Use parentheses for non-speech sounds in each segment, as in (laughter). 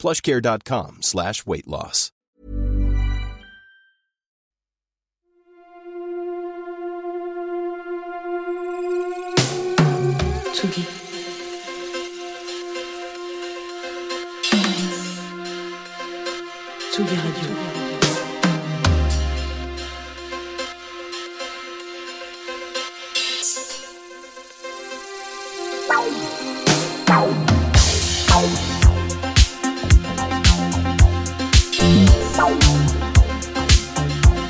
plushcare.com slash weight loss. Tsugi. Tsugi Radio.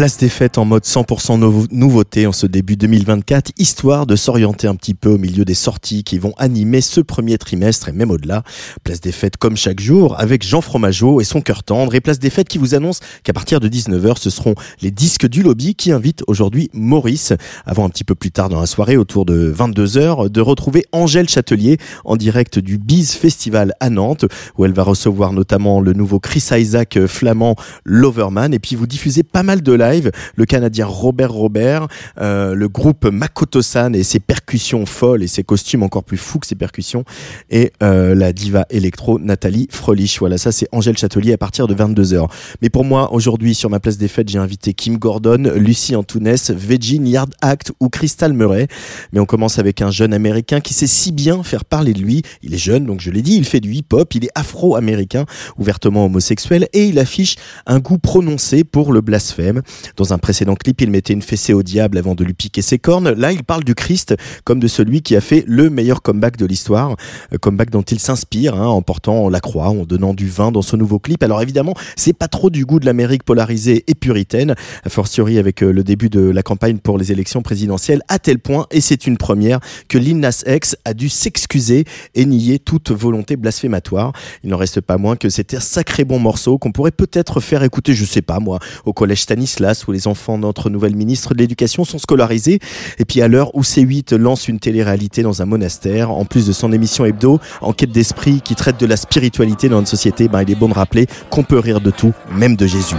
Place des fêtes en mode 100% nouveau- nouveauté en ce début 2024, histoire de s'orienter un petit peu au milieu des sorties qui vont animer ce premier trimestre et même au-delà. Place des fêtes comme chaque jour avec Jean Fromageau et son cœur tendre et Place des fêtes qui vous annonce qu'à partir de 19h, ce seront les disques du lobby qui invitent aujourd'hui Maurice, avant un petit peu plus tard dans la soirée, autour de 22h, de retrouver Angèle Châtelier en direct du Biz Festival à Nantes, où elle va recevoir notamment le nouveau Chris Isaac euh, flamand Loverman, et puis vous diffusez pas mal de live, le Canadien Robert Robert, euh, le groupe Makoto-san et ses percussions folles et ses costumes encore plus fous que ses percussions, et euh, la diva électro Nathalie Frelich. Voilà, ça c'est Angèle Châtelier à partir de 22h. Mais pour moi, aujourd'hui, sur ma place des fêtes, j'ai invité Kim Gordon, Lucie Antounès, Veggie, Yard Act ou Crystal Murray. Mais on commence avec un jeune américain qui sait si bien faire parler de lui. Il est jeune, donc je l'ai dit, il fait du hip-hop, il est afro-américain, ouvertement homosexuel, et il affiche un goût prononcé pour le blasphème. Dans un précédent clip, il mettait une fessée au diable avant de lui piquer ses cornes. Là, il parle du Christ comme de celui qui a fait le meilleur comeback de l'histoire, Euh, comeback dont il s'inspire, hein, en portant la croix, en donnant du vin dans ce nouveau clip. Alors évidemment, c'est pas trop du goût de l'Amérique polarisée et puritaine, a fortiori avec euh, le début de la campagne pour les élections présidentielles, à tel point, et c'est une première, que Lil Nas X a dû s'excuser et nier toute volonté blasphématoire. Il n'en reste pas moins que c'était un sacré bon morceau qu'on pourrait peut-être faire écouter, je sais pas moi, au collège Stanislas où les enfants de notre nouvelle ministre de l'Éducation sont scolarisés. Et puis à l'heure où C8 lance une télé-réalité dans un monastère, en plus de son émission hebdo, Enquête d'esprit, qui traite de la spiritualité dans notre société, ben, il est bon de rappeler qu'on peut rire de tout, même de Jésus.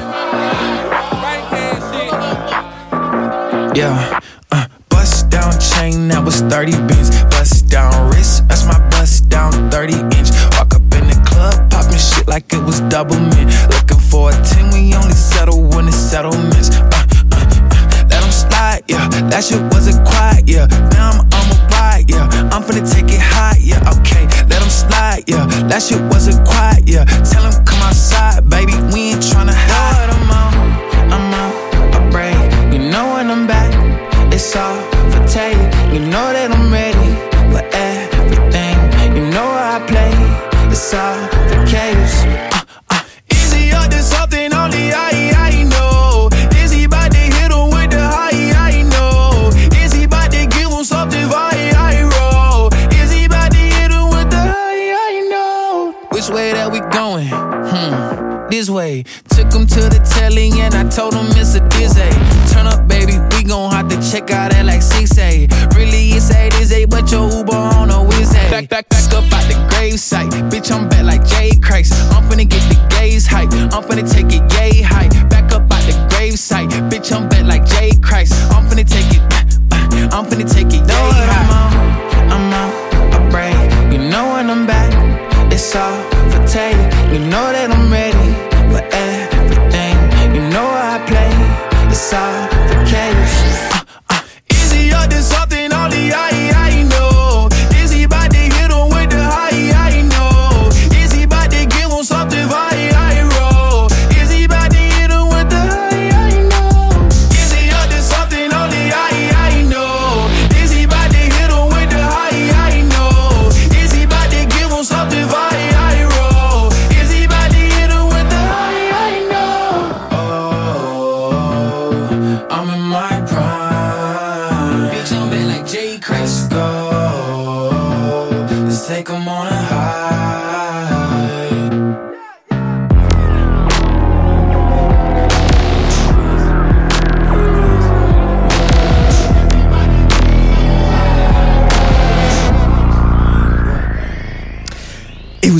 Uh, bust down chain, that was 30 bins. Bust down wrist, that's my bust down 30 inch. Walk up in the club, popping shit like it was double mint. Looking for a 10, we only settle when it's settlements. Uh, uh, uh, let 'em slide, yeah. That shit wasn't quiet, yeah. Now I'm on my ride, yeah. I'm finna take it high, yeah. Okay, let them slide, yeah. That shit wasn't quiet, yeah. Tell them come outside, baby. We ain't tryna hide. I'm out, I'm out, I break. You know when I'm back, it's all for take. You know that I'm ready Bitch, I'm back like Jay Christ.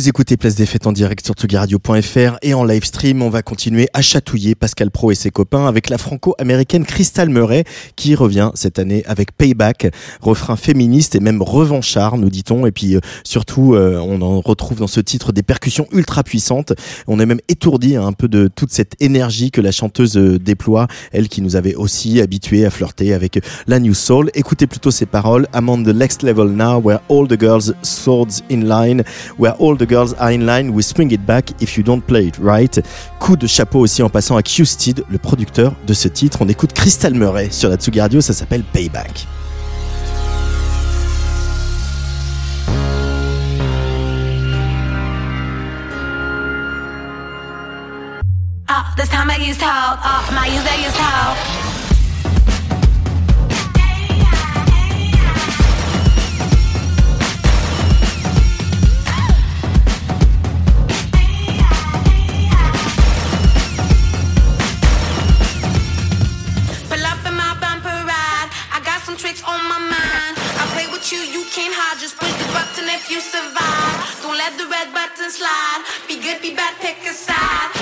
Vous écoutez Place des Fêtes en direct sur tsugiradio.fr et en live stream. On va continuer à chatouiller Pascal Pro et ses copains avec la franco-américaine Crystal Murray qui revient cette année avec Payback, refrain féministe et même revanchard, nous dit-on. Et puis euh, surtout, euh, on en retrouve dans ce titre des percussions ultra puissantes. On est même étourdi hein, un peu de toute cette énergie que la chanteuse euh, déploie, elle qui nous avait aussi habitués à flirter avec la New Soul. Écoutez plutôt ces paroles. I'm on the next level now where all the girls swords in line, where all the girls are in line, we swing it back if you don't play it right. Coup de chapeau aussi en passant à Q-Steed, le producteur de ce titre. On écoute Crystal Murray sur la Tsugi ça s'appelle Payback. If you survive. Don't let the red button slide. Be good, be bad, pick a side.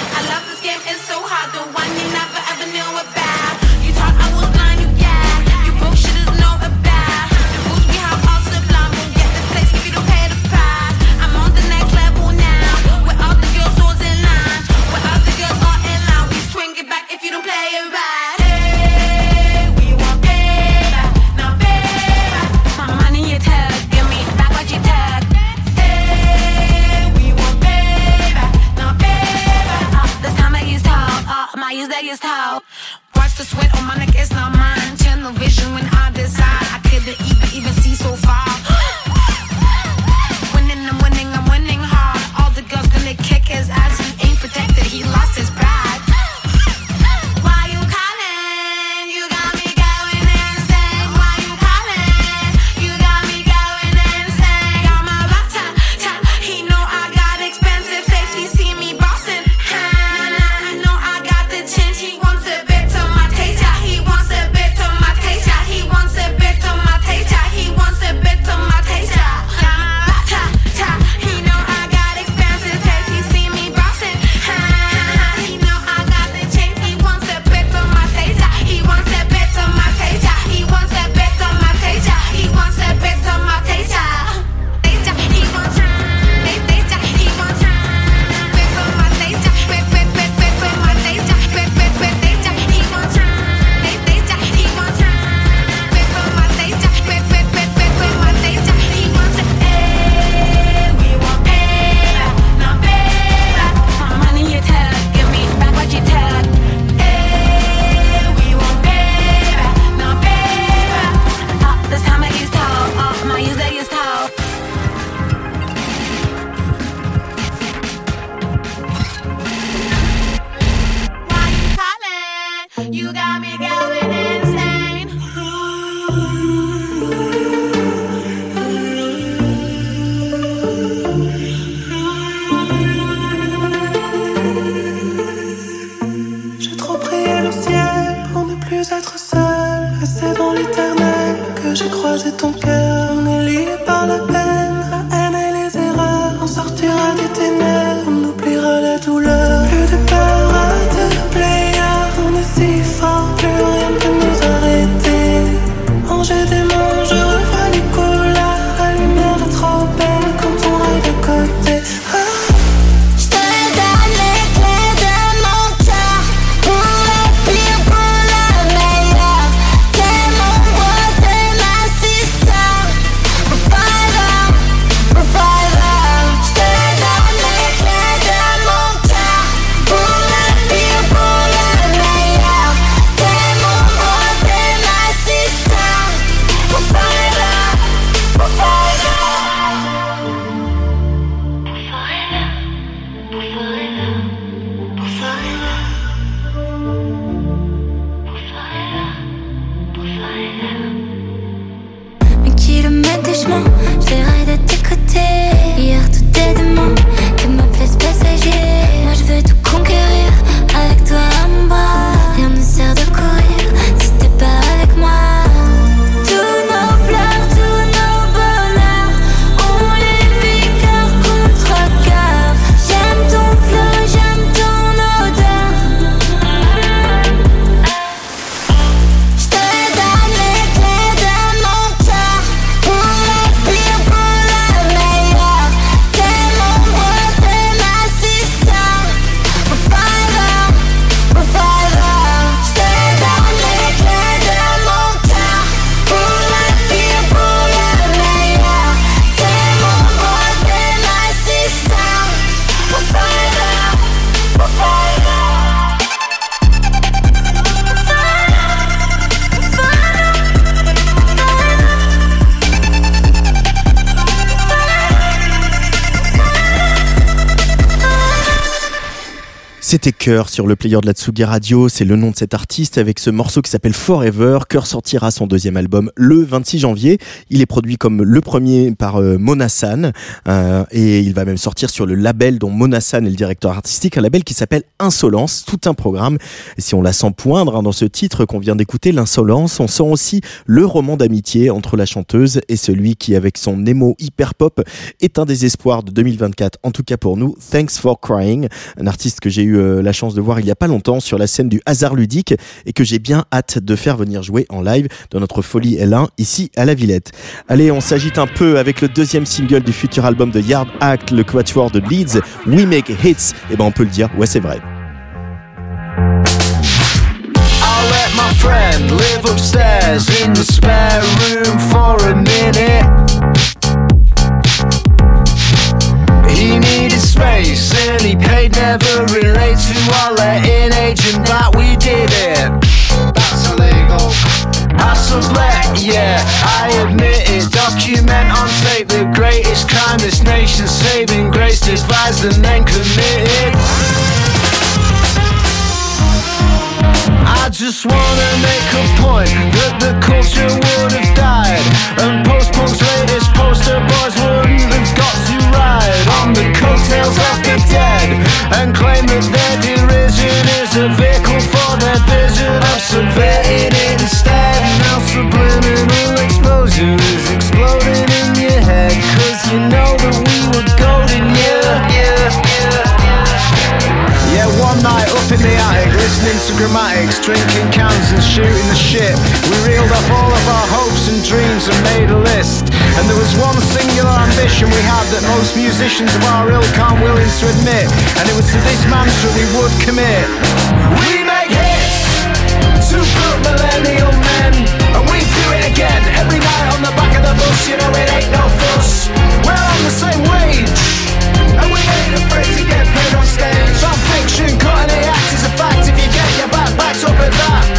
Don't care. C'était Cœur sur le player de la Tsugi Radio, c'est le nom de cet artiste avec ce morceau qui s'appelle Forever. Cœur sortira son deuxième album le 26 janvier. Il est produit comme le premier par euh, Monasan euh, et il va même sortir sur le label dont Monasan est le directeur artistique, un label qui s'appelle Insolence, tout un programme. Et si on la sent poindre hein, dans ce titre qu'on vient d'écouter, l'Insolence, on sent aussi le roman d'amitié entre la chanteuse et celui qui, avec son émo hyper pop, est un des espoirs de 2024, en tout cas pour nous. Thanks for Crying, un artiste que j'ai eu euh, la chance de voir il y a pas longtemps sur la scène du hasard ludique et que j'ai bien hâte de faire venir jouer en live dans notre folie L1 ici à la Villette. Allez, on s'agite un peu avec le deuxième single du futur album de Yard Act, le quatuor de Leeds, We Make Hits. Et eh ben on peut le dire, ouais c'est vrai. Space he paid never relate to our letting agent that we did it. That's illegal. Hassles let, yeah, I admit it. Document on tape the greatest crime this nation saving grace devised and then committed. I just wanna make a point that the culture would have died and and claim that their derision is a vehicle for their vision of subverting it instead. Now subliminal exposure is exploding in your head cause you know that in the attic, listening to grammatics, drinking cans and shooting the shit. We reeled off all of our hopes and dreams and made a list. And there was one singular ambition we had that most musicians of our ilk aren't willing to admit. And it was to this mantra we would commit. We make hits to good millennial men. And we do it again every night on the back of the bus. You know it ain't no fuss. We're on the same wage. And we ain't afraid to get paid on stage. Not fiction, cutting act is a fact. If you get your back backed up at that,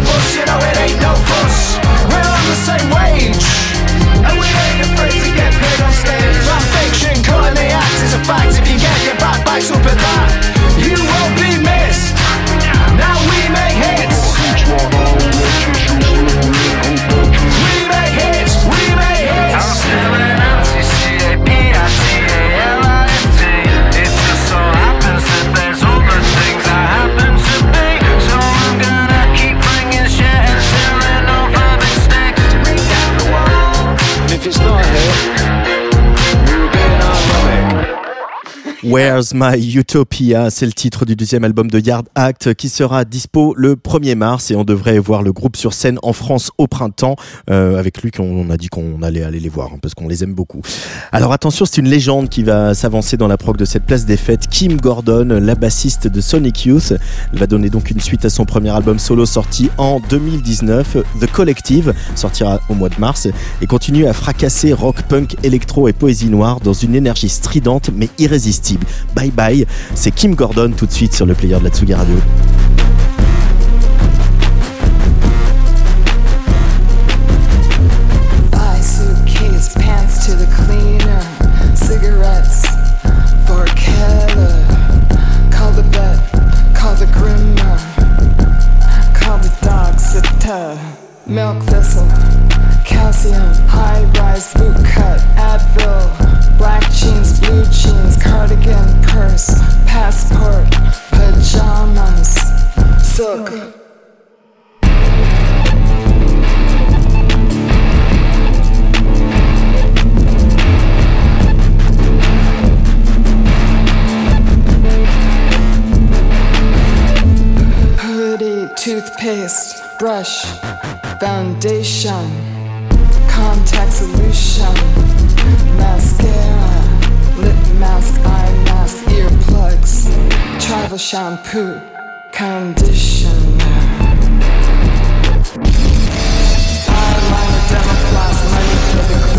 The back of the bus, you know it ain't no fuss. Where's My Utopia C'est le titre du deuxième album de Yard Act qui sera dispo le 1er mars et on devrait voir le groupe sur scène en France au printemps. Euh, avec lui, on a dit qu'on allait aller les voir hein, parce qu'on les aime beaucoup. Alors attention, c'est une légende qui va s'avancer dans la prog de cette place des fêtes. Kim Gordon, la bassiste de Sonic Youth, va donner donc une suite à son premier album solo sorti en 2019. The Collective sortira au mois de mars et continue à fracasser rock, punk, électro et poésie noire dans une énergie stridente mais irrésistible. Bye bye, c'est Kim Gordon tout de suite sur le player de la Tsugi Radio. Milk thistle, calcium, high rise cut, Advil, blue jeans, cardigan, purse, passport, pajamas, silk. toothpaste, brush, foundation, contact solution, mascara lip mask, eye mask, earplugs, travel shampoo, conditioner. Eyeliner, demo floss, money for the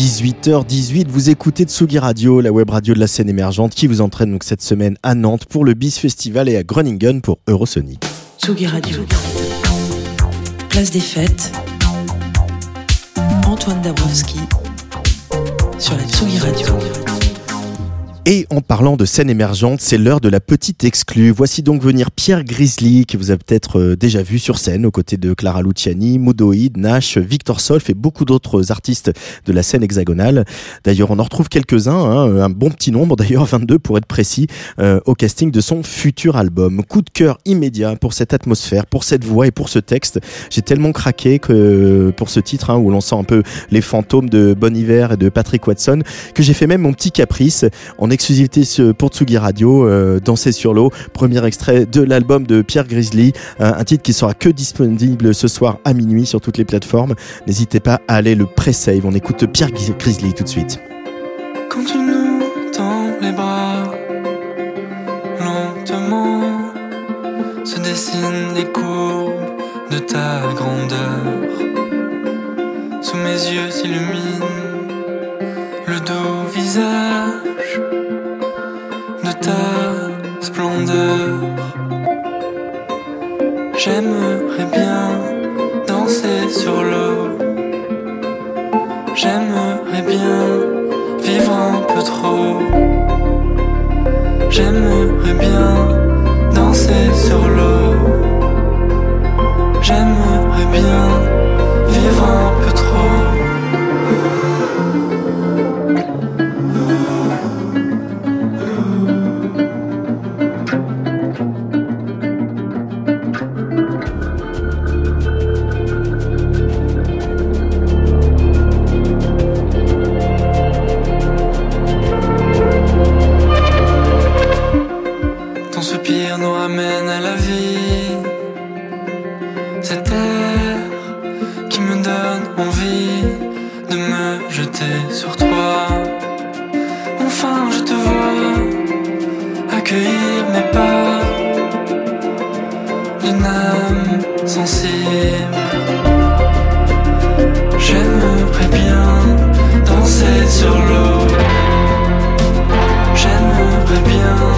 18h18, vous écoutez Tsugi Radio, la web radio de la scène émergente qui vous entraîne donc cette semaine à Nantes pour le BIS Festival et à Groningen pour Eurosonic. Tsugi Radio. Place des fêtes. Antoine Dabrowski sur la Tsugi Radio. Et en parlant de scène émergente, c'est l'heure de la petite exclue. Voici donc venir Pierre Grizzly, que vous avez peut-être euh, déjà vu sur scène, aux côtés de Clara Luciani, Moodoïd, Nash, Victor Solf et beaucoup d'autres artistes de la scène hexagonale. D'ailleurs, on en retrouve quelques-uns, hein, un bon petit nombre, (laughs) d'ailleurs 22 pour être précis, euh, au casting de son futur album. Coup de cœur immédiat pour cette atmosphère, pour cette voix et pour ce texte. J'ai tellement craqué que pour ce titre, hein, où l'on sent un peu les fantômes de Bon Hiver et de Patrick Watson, que j'ai fait même mon petit caprice en exclusivité pour Tsugi Radio, euh, Danser sur l'eau, premier extrait de l'album de Pierre Grizzly, euh, un titre qui sera que disponible ce soir à minuit sur toutes les plateformes. N'hésitez pas à aller le pré-save. On écoute Pierre Grizzly tout de suite. Quand tu nous tends les bras, lentement se dessinent les courbes de ta grandeur. Sous mes yeux s'illumine le doux de ta splendeur. J'aimerais bien danser sur l'eau. J'aimerais bien vivre un peu trop. J'aimerais bien danser sur l'eau. J'aimerais bien vivre un peu trop. Son soupir nous ramène à la vie. Cette air qui me donne envie de me jeter sur toi. Enfin, je te vois accueillir mes pas d'une âme sensible. J'aimerais bien danser sur l'eau. J'aimerais bien.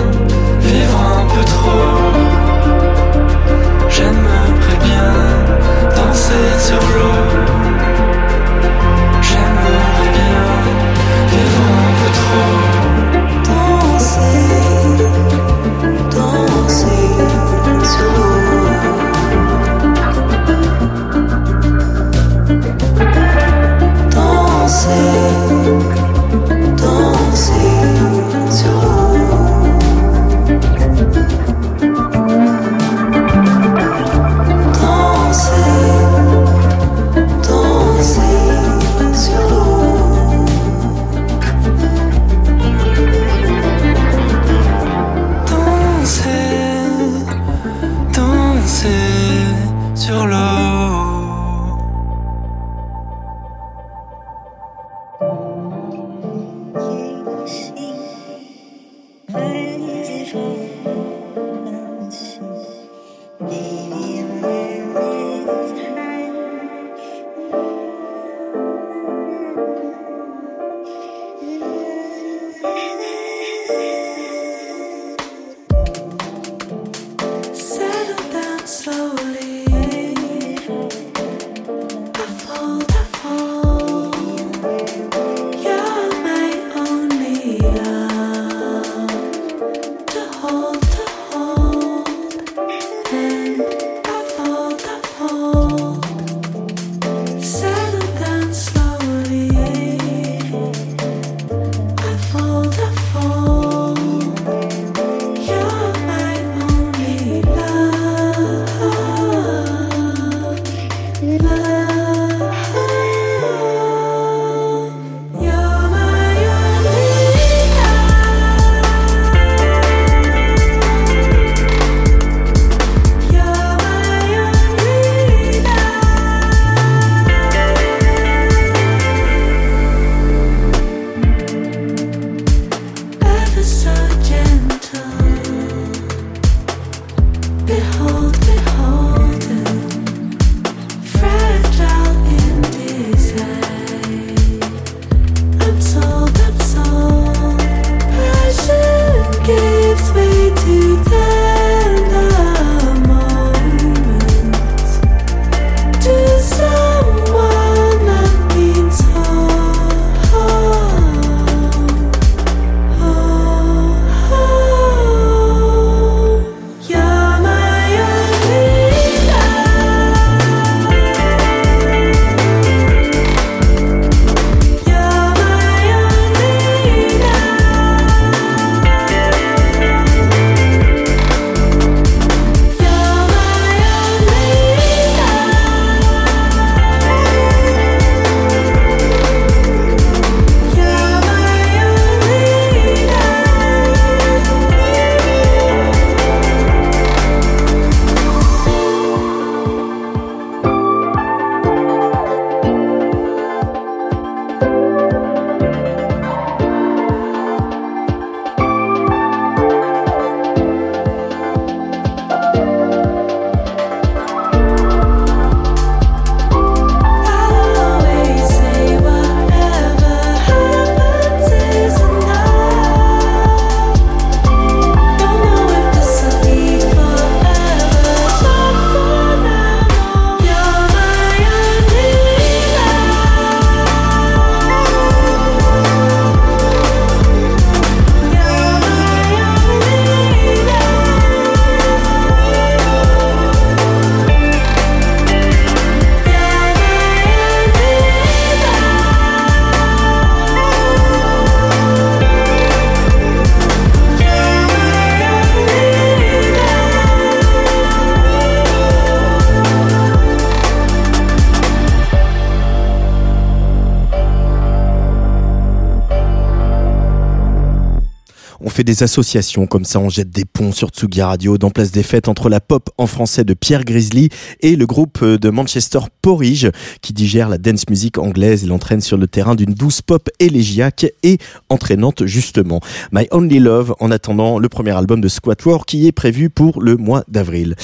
Des associations comme ça, on jette des ponts sur Tsugi Radio dans Place des Fêtes entre la pop en français de Pierre Grizzly et le groupe de Manchester Porridge qui digère la dance music anglaise et l'entraîne sur le terrain d'une douce pop élégiaque et entraînante justement. My Only Love en attendant le premier album de Squatwar qui est prévu pour le mois d'avril.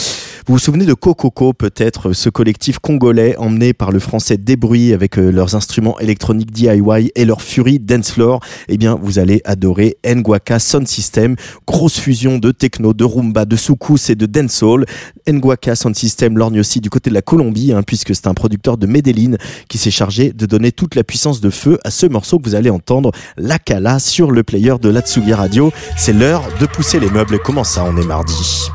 Vous vous souvenez de Cococo peut-être, ce collectif congolais emmené par le français Débrouille avec euh, leurs instruments électroniques DIY et leur furie dance floor? Eh bien, vous allez adorer Nguaka Sound System, grosse fusion de techno, de rumba, de soukous et de dancehall. Nguaka Sound System lorgne aussi du côté de la Colombie, hein, puisque c'est un producteur de Medellin qui s'est chargé de donner toute la puissance de feu à ce morceau que vous allez entendre, La Kala, sur le player de l'Atsugi Radio. C'est l'heure de pousser les meubles. Comment ça, on est mardi?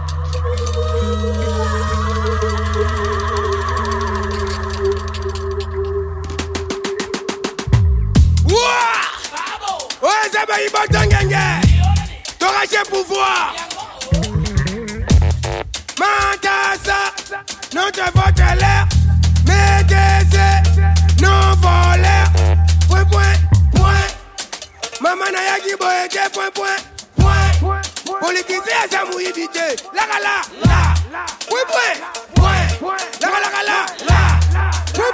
T'auras pouvoir. Mantassa, non te vote l'air. Médecé, non volaire. Point, point, point. Maman na yaki boyeke, point, point, point. Politicien, ça mouille. La la la. Point, point. La la la la. Point,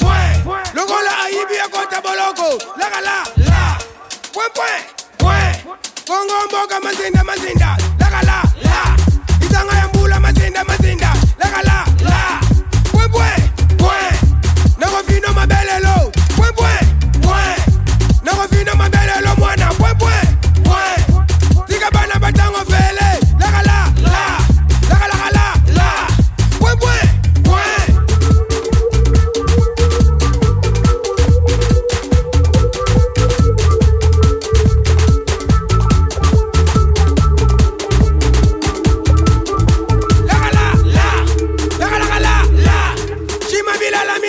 point. Le gros la aïbi à côté boloko. Ngongomboka mazinda mazinda laka la la. Itanga ya mazinda mazinda laka la la. Bwe bwe bwe. Nango vino mabelelo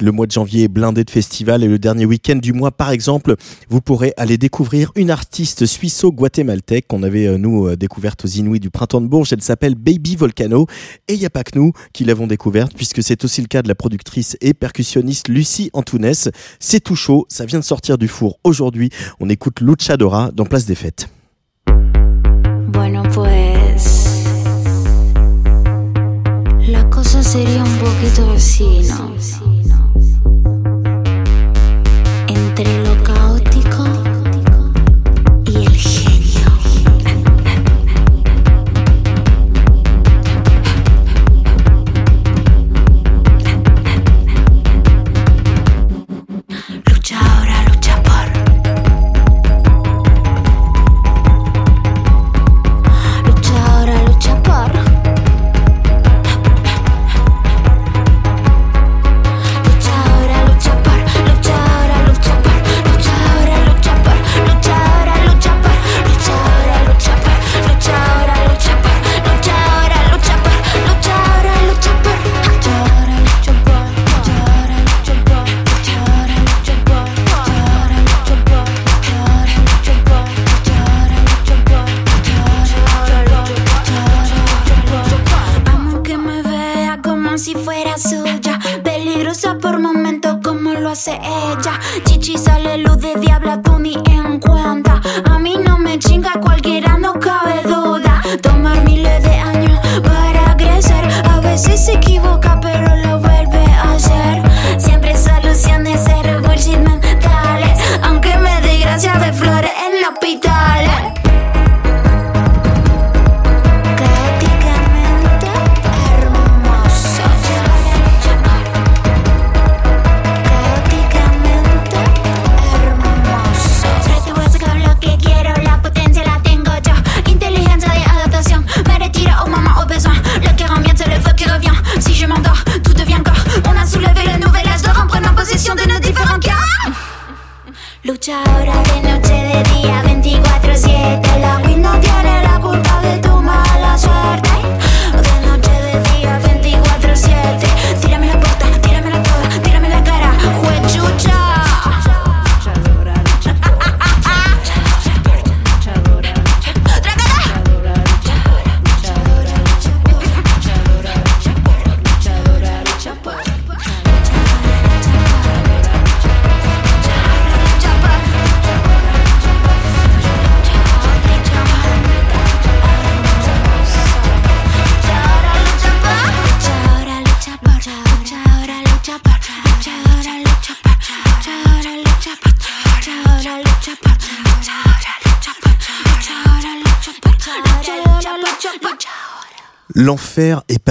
le mois de janvier est blindé de festivals et le dernier week-end du mois, par exemple, vous pourrez aller découvrir une artiste suisseau-guatémaltèque qu'on avait, euh, nous, euh, découverte aux Inuits du printemps de Bourges. Elle s'appelle Baby Volcano. Et il n'y a pas que nous qui l'avons découverte, puisque c'est aussi le cas de la productrice et percussionniste Lucie Antounès. C'est tout chaud, ça vient de sortir du four aujourd'hui. On écoute Luchadora dans Place des Fêtes. La cosa un.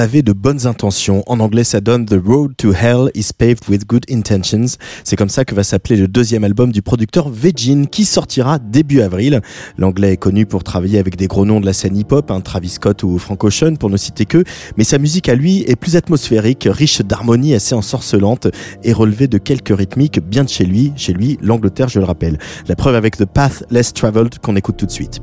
De bonnes intentions. En anglais, ça donne The Road to Hell is paved with good intentions. C'est comme ça que va s'appeler le deuxième album du producteur Vegin qui sortira début avril. L'anglais est connu pour travailler avec des gros noms de la scène hip-hop, hein, Travis Scott ou Frank Ocean pour ne citer que, mais sa musique à lui est plus atmosphérique, riche d'harmonies assez ensorcelantes et relevée de quelques rythmiques bien de chez lui, chez lui, l'Angleterre, je le rappelle. La preuve avec The Path Less Traveled qu'on écoute tout de suite.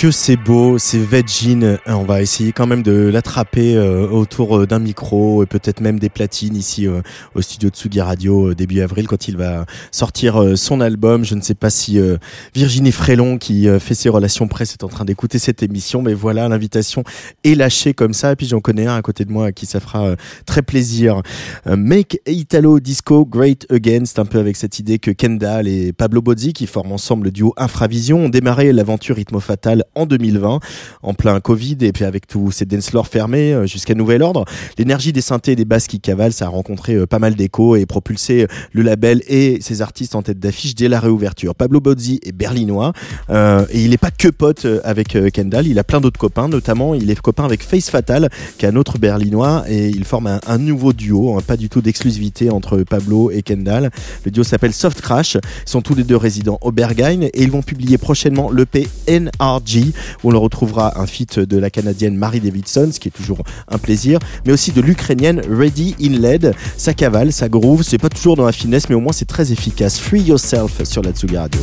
Que c'est beau, c'est Vegin. On va essayer quand même de l'attraper euh, autour euh, d'un micro et peut-être même des platines ici euh, au studio de Tsugi Radio euh, début avril quand il va sortir euh, son album. Je ne sais pas si euh, Virginie Frélon qui euh, fait ses relations presse est en train d'écouter cette émission, mais voilà, l'invitation est lâchée comme ça. Et puis j'en connais un à côté de moi à qui ça fera euh, très plaisir. Euh, Make Italo Disco Great Again, c'est un peu avec cette idée que Kendall et Pablo Bozzi, qui forment ensemble le duo Infravision, ont démarré l'aventure Rythmo Fatal en 2020, en plein Covid, et puis avec tous ces dance fermés euh, jusqu'à nouvel ordre. L'énergie des synthés et des basses qui cavalent, ça a rencontré euh, pas mal d'échos et propulsé euh, le label et ses artistes en tête d'affiche dès la réouverture. Pablo Bozzi est berlinois, euh, et il n'est pas que pote avec Kendall, il a plein d'autres copains, notamment il est copain avec Face Fatal, qui est un autre berlinois, et ils forment un, un nouveau duo, hein, pas du tout d'exclusivité entre Pablo et Kendall. Le duo s'appelle Soft Crash, ils sont tous les deux résidents au Berghain, et ils vont publier prochainement l'EP NRG, on retrouvera un feat de la canadienne Marie Davidson, ce qui est toujours un plaisir, mais aussi de l'ukrainienne Ready in LED. Ça cavale, ça groove, c'est pas toujours dans la finesse, mais au moins c'est très efficace. Free Yourself sur la Tsugi Radio.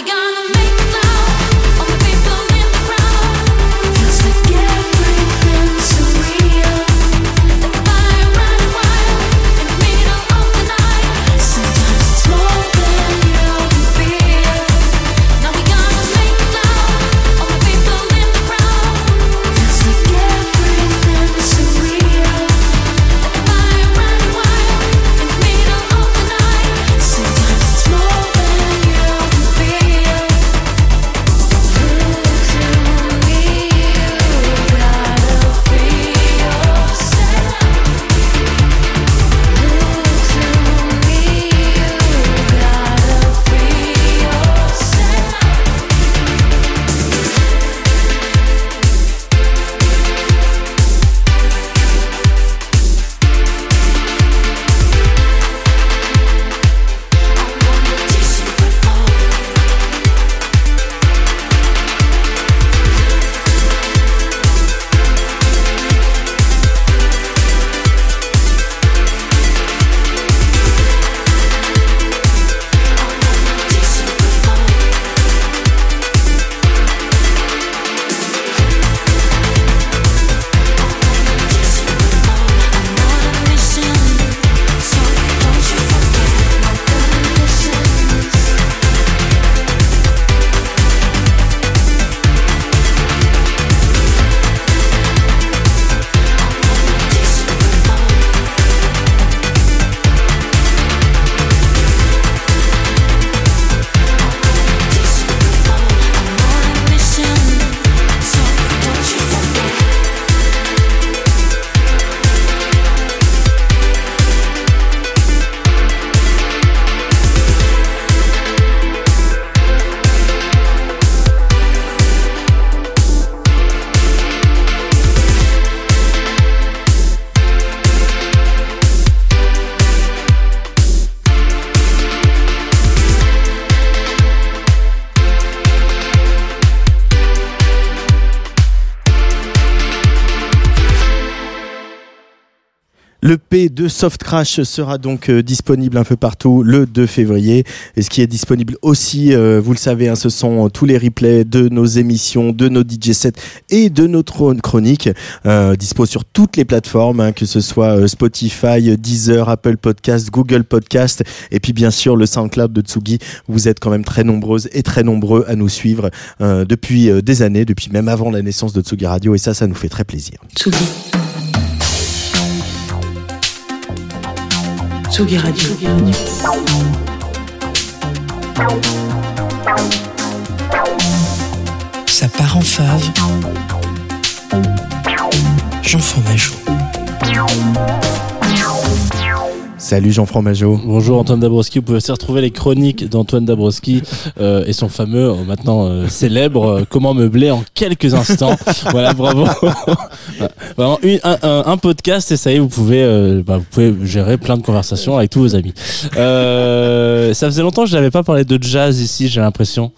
We gonna Le P de Soft Crash sera donc euh, disponible un peu partout le 2 février. Et ce qui est disponible aussi, euh, vous le savez, hein, ce sont euh, tous les replays de nos émissions, de nos DJ sets et de notre chronique. Euh, dispo sur toutes les plateformes, hein, que ce soit Spotify, Deezer, Apple Podcast, Google Podcast. Et puis bien sûr le SoundCloud de Tsugi. Vous êtes quand même très nombreuses et très nombreux à nous suivre euh, depuis des années, depuis même avant la naissance de Tsugi Radio. Et ça, ça nous fait très plaisir. Tsugi. Tsugi Radio. Ça part en fave. Jean Fromageau. Salut Jean Fromageau. Bonjour Antoine Dabrowski, vous pouvez aussi retrouver les chroniques d'Antoine Dabrowski euh, et son fameux, euh, maintenant euh, célèbre, euh, Comment meubler en quelques instants. (laughs) voilà, bravo. Vraiment une- un, un- un podcast et ça y est, vous pouvez, euh, bah, vous pouvez gérer plein de conversations avec tous vos amis. Euh, ça faisait longtemps que je n'avais pas parlé de jazz ici, j'ai l'impression.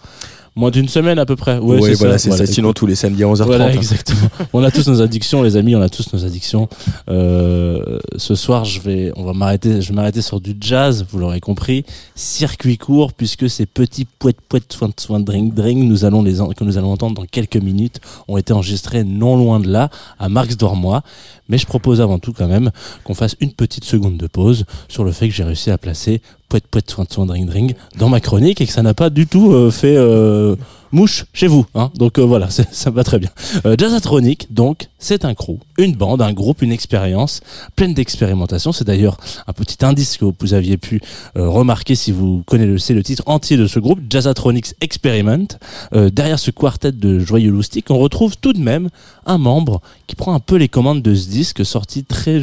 Moins d'une semaine à peu près. Ouais, Oui, c'est voilà, ça. c'est ça. Sinon, tous les samedis à 11h30. Voilà, hein. exactement. (laughs) on a tous nos addictions, les amis, on a tous nos addictions. Euh, ce soir, je vais, on va m'arrêter, je vais m'arrêter sur du jazz, vous l'aurez compris, circuit court, puisque ces petits poètes poètes soin soin drink drink, nous allons les, que nous allons entendre dans quelques minutes, ont été enregistrés non loin de là, à Marx Dormois. Mais je propose avant tout quand même qu'on fasse une petite seconde de pause sur le fait que j'ai réussi à placer poète poète soin soin drink drink dans ma chronique et que ça n'a pas du tout euh, fait euh, mouche chez vous. Hein. Donc euh, voilà, (laughs) ça va très bien. Euh, Jazzatronic, donc, c'est un crew, une bande, un groupe, une expérience pleine d'expérimentation. C'est d'ailleurs un petit indice que vous aviez pu euh, remarquer si vous connaissez le titre entier de ce groupe, Jazzatronics Experiment. Euh, derrière ce quartet de joyeux loustiques, on retrouve tout de même un membre qui prend un peu les commandes de ce disque sorti très,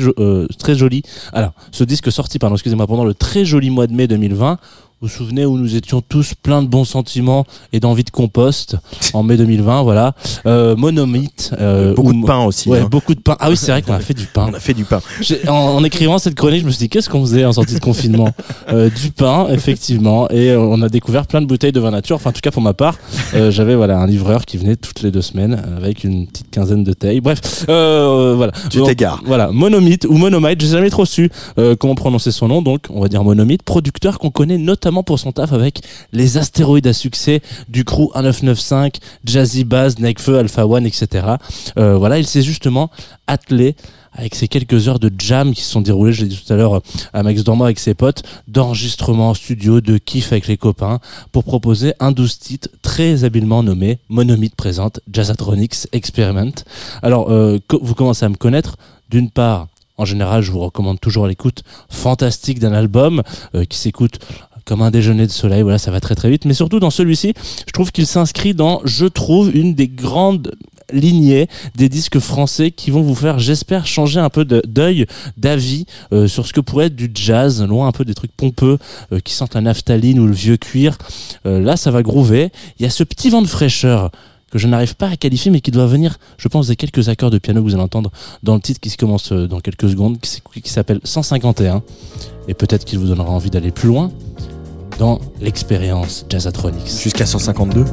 très joli. Alors, ce disque sorti, pardon, excusez-moi, pendant le très joli mois de mai 2020. Vous vous souvenez où nous étions tous pleins de bons sentiments et d'envie de compost (laughs) en mai 2020, voilà. Euh, Monomythe. euh, Beaucoup ou- de pain aussi. Ouais, hein. beaucoup de pain. Ah oui, c'est vrai qu'on a fait du pain. (laughs) On a fait du pain. En, en écrivant cette chronique, je me suis dit qu'est-ce qu'on faisait en sortie de confinement (laughs) Euh, Du pain, effectivement, et euh, on a découvert plein de bouteilles de vin nature. Enfin, en tout cas pour ma part, euh, j'avais voilà un livreur qui venait toutes les deux semaines avec une petite quinzaine de tailles. Bref, euh, voilà. Tu t'égares. Voilà, Monomythe ou Monomite, j'ai jamais trop su euh, comment prononcer son nom. Donc, on va dire Monomythe, producteur qu'on connaît notamment pour son taf avec les astéroïdes à succès du crew 1995, Jazzy Bass, Nekfeu, Alpha One, etc. Euh, voilà, il s'est justement attelé avec ces quelques heures de jam qui se sont déroulées, je l'ai dit tout à l'heure, euh, à Max Dormois avec ses potes, d'enregistrement en studio, de kiff avec les copains, pour proposer un douze titres très habilement nommé Monomythe présente Jazzatronics Experiment. Alors, euh, vous commencez à me connaître, d'une part, en général, je vous recommande toujours l'écoute fantastique d'un album qui s'écoute comme un déjeuner de soleil, voilà, ça va très très vite. Mais surtout dans celui-ci, je trouve qu'il s'inscrit dans, je trouve, une des grandes lignées des disques français qui vont vous faire, j'espère, changer un peu d'œil, d'avis euh, sur ce que pourrait être du jazz, loin un peu des trucs pompeux euh, qui sentent la naphtaline ou le vieux cuir. Euh, là, ça va groover. Il y a ce petit vent de fraîcheur que je n'arrive pas à qualifier, mais qui doit venir, je pense, des quelques accords de piano que vous allez entendre dans le titre qui se commence dans quelques secondes, qui s'appelle 151. Et peut-être qu'il vous donnera envie d'aller plus loin dans l'expérience Jazzatronics. Jusqu'à 152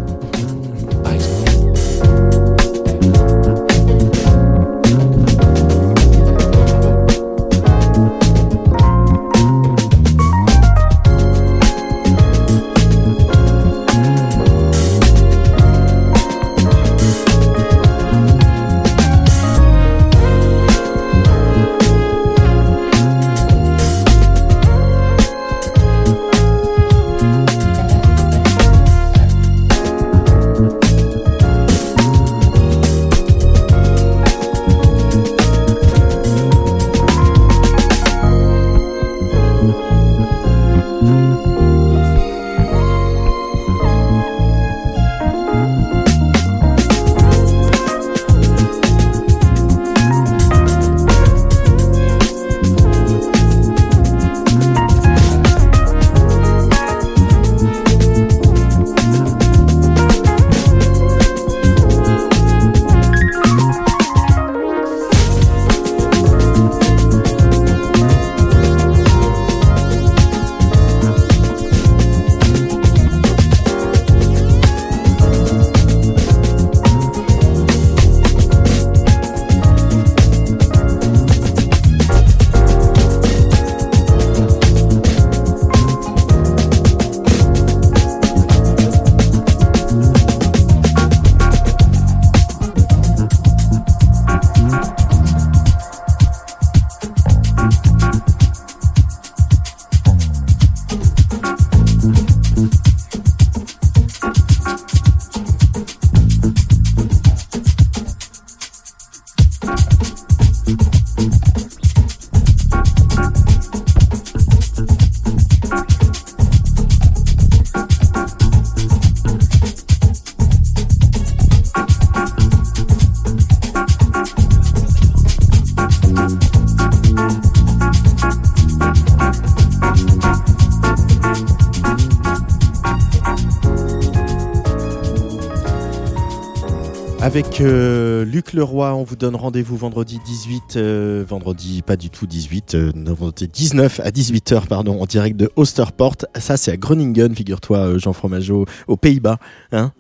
Avec euh, Luc Leroy, on vous donne rendez-vous vendredi 18, euh, vendredi pas du tout 18, euh, non, vendredi 19 à 18h pardon, en direct de Osterport. Ça c'est à Groningen, figure-toi euh, Jean Fromageau, aux Pays-Bas. Hein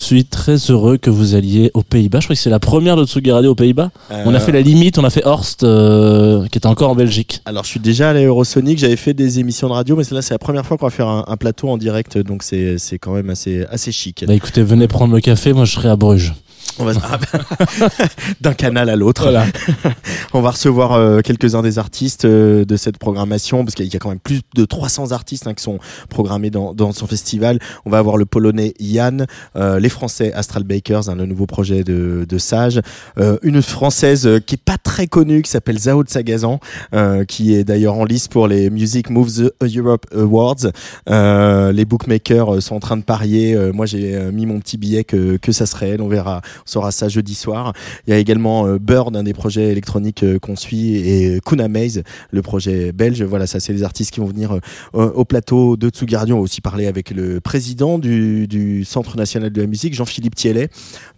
suis très heureux que vous alliez aux Pays-Bas. Je crois que c'est la première de Tsugi Radio aux Pays-Bas. On a Euh, fait la limite, on a fait Horst, euh, qui était encore en Belgique. Alors je suis déjà allé à Eurosonic, j'avais fait des émissions de radio, mais là c'est la première fois qu'on va faire un, un plateau en direct, donc c'est c'est quand même assez assez chic. Bah écoutez, venez prendre le café, moi je serai à Bruges. On va ah, bah, (laughs) d'un canal à l'autre. Voilà. (laughs) On va recevoir euh, quelques-uns des artistes euh, de cette programmation parce qu'il y a quand même plus de 300 artistes hein, qui sont programmés dans, dans son festival. On va avoir le polonais Yann, euh, les français Astral Bakers, hein, le nouveau projet de, de Sage, euh, une française euh, qui est pas très connue qui s'appelle Zao de Sagazan, euh, qui est d'ailleurs en lice pour les Music Moves Europe Awards. Euh, les bookmakers sont en train de parier. Euh, moi, j'ai mis mon petit billet que, que ça serait elle. On verra, saura ça jeudi soir. Il y a également euh, Bird, un des projets électroniques euh, qu'on suit, et Kuna Maze, le projet belge. Voilà, ça, c'est les artistes qui vont venir euh, au au plateau de Tsugi Radio. On va aussi parler avec le président du, Centre national de la musique, Jean-Philippe Thielet.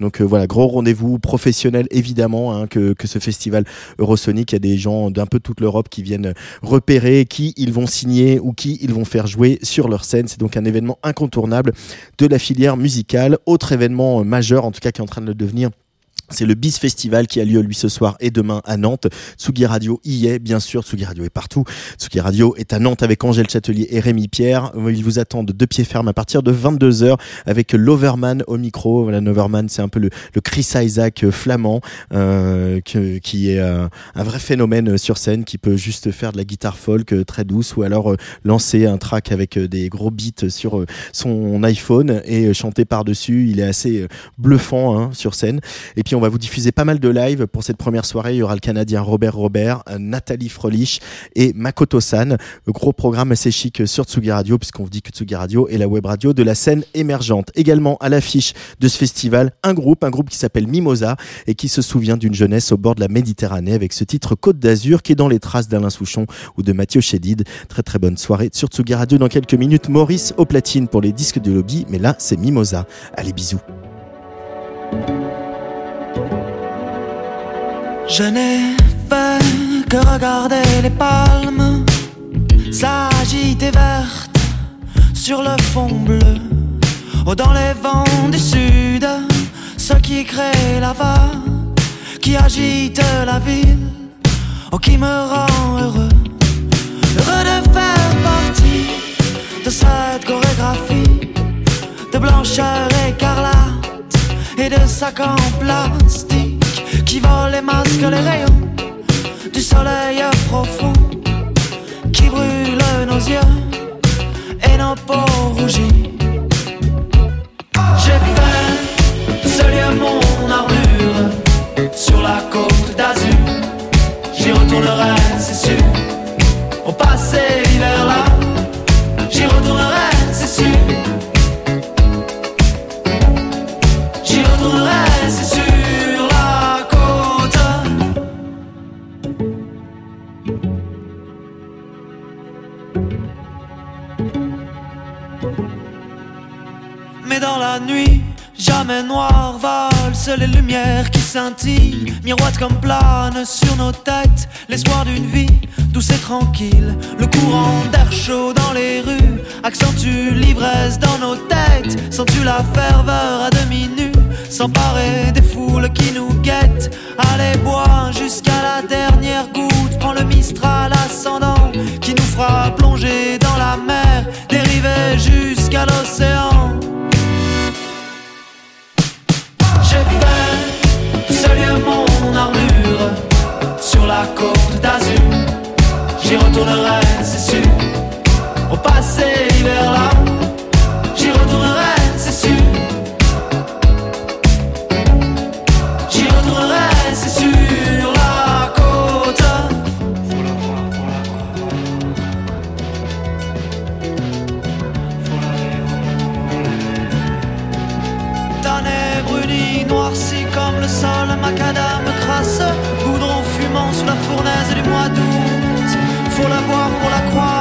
Donc euh, voilà, gros rendez-vous professionnel évidemment hein, que, que ce festival Eurosonic. Il y a des gens d'un peu toute l'Europe qui viennent repérer qui ils vont signer ou qui ils vont faire jouer sur leur scène. C'est donc un événement incontournable de la filière musicale. Autre événement euh, majeur, en tout cas qui est en train de devenir. C'est le BIS Festival qui a lieu lui ce soir et demain à Nantes. Tsugi Radio y est, bien sûr. Tsugi Radio est partout. Tsugi Radio est à Nantes avec Angèle Châtelier et Rémi Pierre. Ils vous attendent de pied ferme à partir de 22h avec l'Overman au micro. Voilà, l'Overman, c'est un peu le, Chris Isaac euh, flamand euh, qui est euh, un vrai phénomène euh, sur scène qui peut juste faire de la guitare folk très douce ou alors lancer un track avec des gros beats sur son iPhone et chanter par-dessus. Il est assez bluffant hein, sur scène. Et puis va vous diffuser pas mal de live pour cette première soirée. Il y aura le Canadien Robert Robert, euh, Nathalie Frolich et Makoto San. Gros programme assez chic sur Tsugi Radio puisqu'on vous dit que Tsugi Radio est la web radio de la scène émergente. Également à l'affiche de ce festival, un groupe, un groupe qui s'appelle Mimosa et qui se souvient d'une jeunesse au bord de la Méditerranée avec ce titre Côte d'Azur qui est dans les traces d'Alain Souchon ou de Mathieu Chédid. Très très bonne soirée sur Tsugi Radio dans quelques minutes. Maurice au platine pour les disques de lobby, mais là c'est Mimosa. Allez bisous. Je n'ai fait que regarder les palmes s'agiter vertes sur le fond bleu. Oh, dans les vents du sud, ce qui crée la vague, qui agite la ville, oh, qui me rend heureux. Heureux de faire partie de cette chorégraphie de blancheur écarlate et de sacs en plastique qui volent et masquent les rayons du soleil profond qui brûle nos yeux et nos peaux rougies. J'ai fait ce lieu mon armure sur la côte d'Azur. J'y retournerai, Dans la nuit, jamais noir valse les lumières qui scintillent, miroitent comme planent sur nos têtes l'espoir d'une vie douce et tranquille. Le courant d'air chaud dans les rues accentue l'ivresse dans nos têtes. Sens-tu la ferveur à demi nue s'emparer des foules qui nous guettent? Allez, bois jusqu'à la dernière goutte, prends le Mistral ascendant qui nous fera plonger dans la mer, dériver jusqu'à l'océan. La côte d'Azur. J'y retournerai, c'est sûr. Au passé l'hiver là, j'y retournerai, c'est sûr. J'y retournerai, c'est sur la côte. Tanné bruni, noirci comme le sol, macadam crasse, sous la fournaise du mois d'août. Faut la voir pour la croire,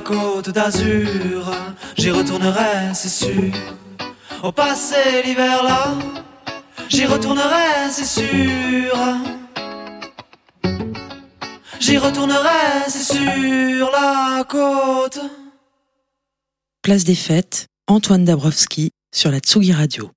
côte d'Azur. J'y retournerai, c'est sûr. Au passé l'hiver là, j'y retournerai, c'est sûr. J'y retournerai, c'est sur la côte. Place des Fêtes, Antoine Dabrowski sur la Tsugi Radio.